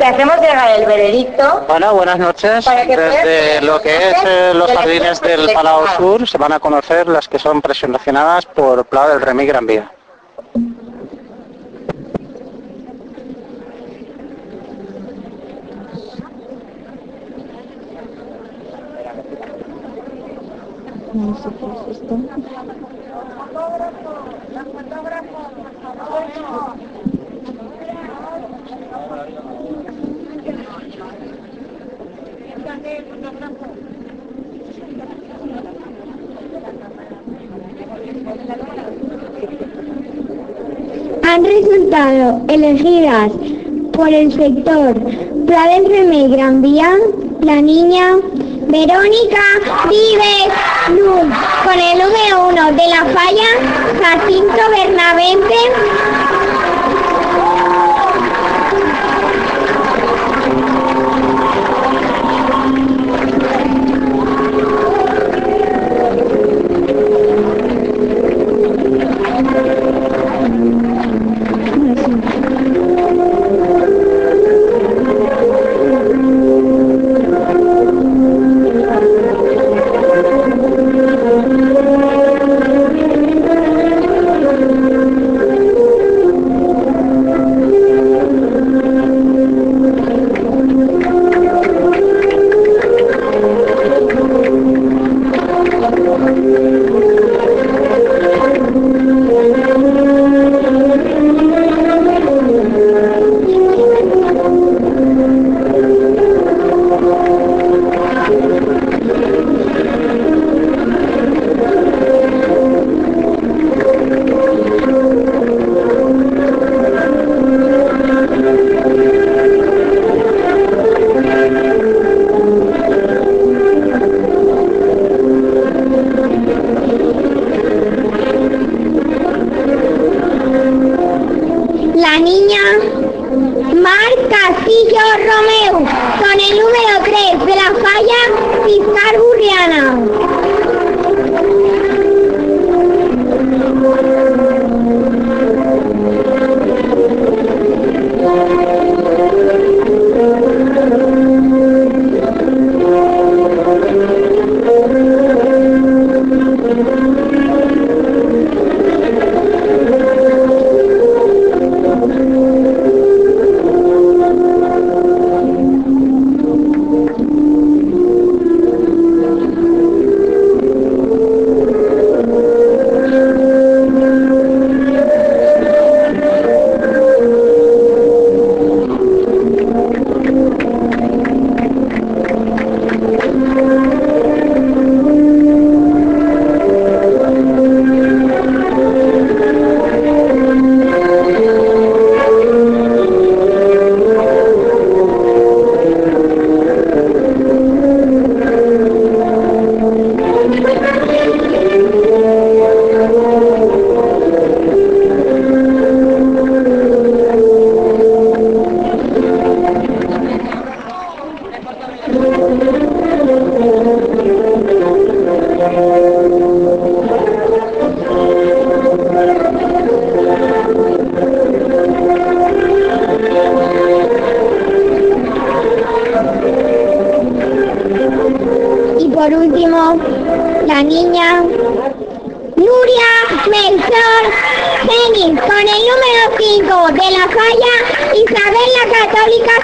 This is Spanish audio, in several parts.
Te hacemos llegar el veredicto. Bueno, buenas noches. Para que puedas Desde lo que es eh, los jardines del Palau. Sur se van a conocer las que son preseleccionadas por Pla del Remy Gran Vía. Han elegidas por el sector Pla del Remey Gran Vía, la niña Verónica Vives Luz, con el número uno de la falla, Jacinto Bernavente. Nuria Melchor Genis, con el número 5 de la falla, Isabel la Católica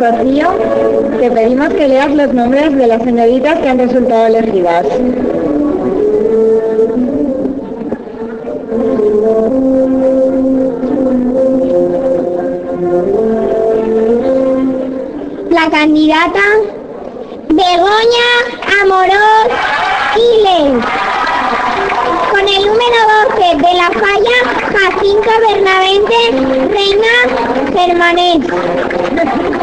Cirilo Amorós. leas los nombres de las señoritas que han resultado elegidas. La candidata Begoña Amorós Quiles. Con el número 12 de la falla, Jacinto Bernavente Reina Germanés.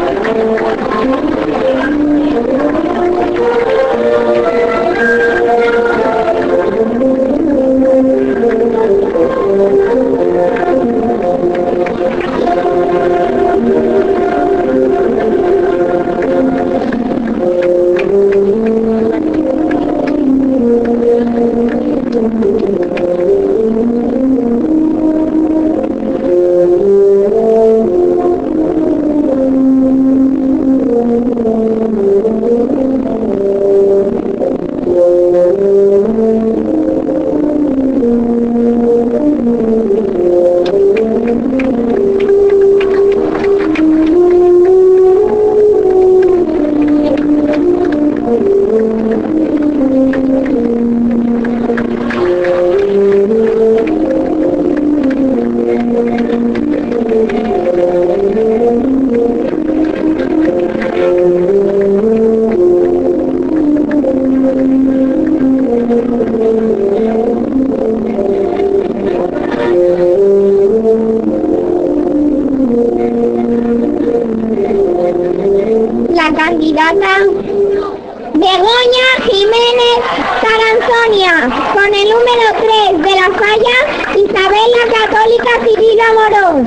Jiménez Taranzonia, con el número 3 de la falla, Isabel la Católica Cirilo Amorós.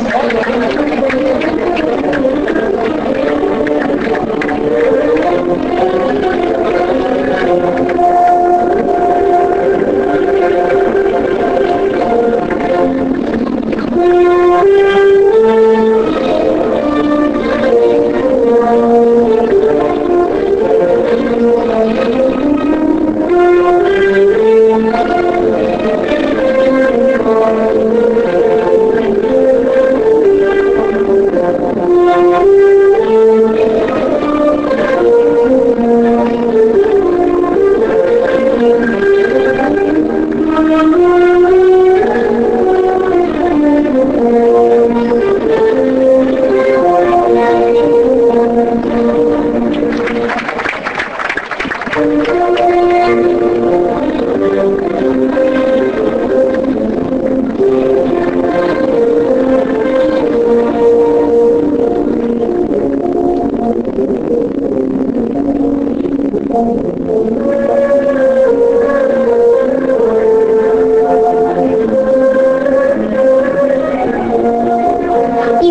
Y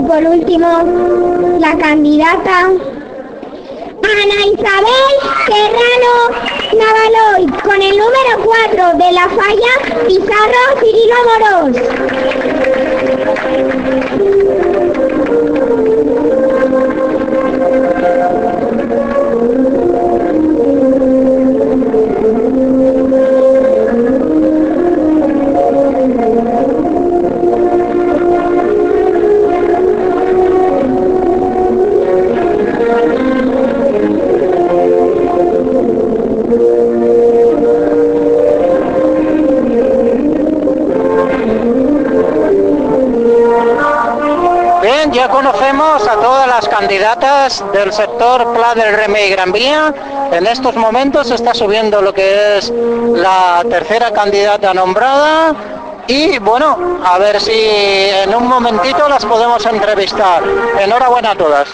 por último, la candidata Ana Isabel Serrano Navaloy, con el número 4 de la falla, Pizarro Cirilo Amorós. Candidatas del sector Pla del Remey Gran Vía. En estos momentos está subiendo lo que es la tercera candidata nombrada. Y bueno, a ver si en un momentito las podemos entrevistar. Enhorabuena a todas.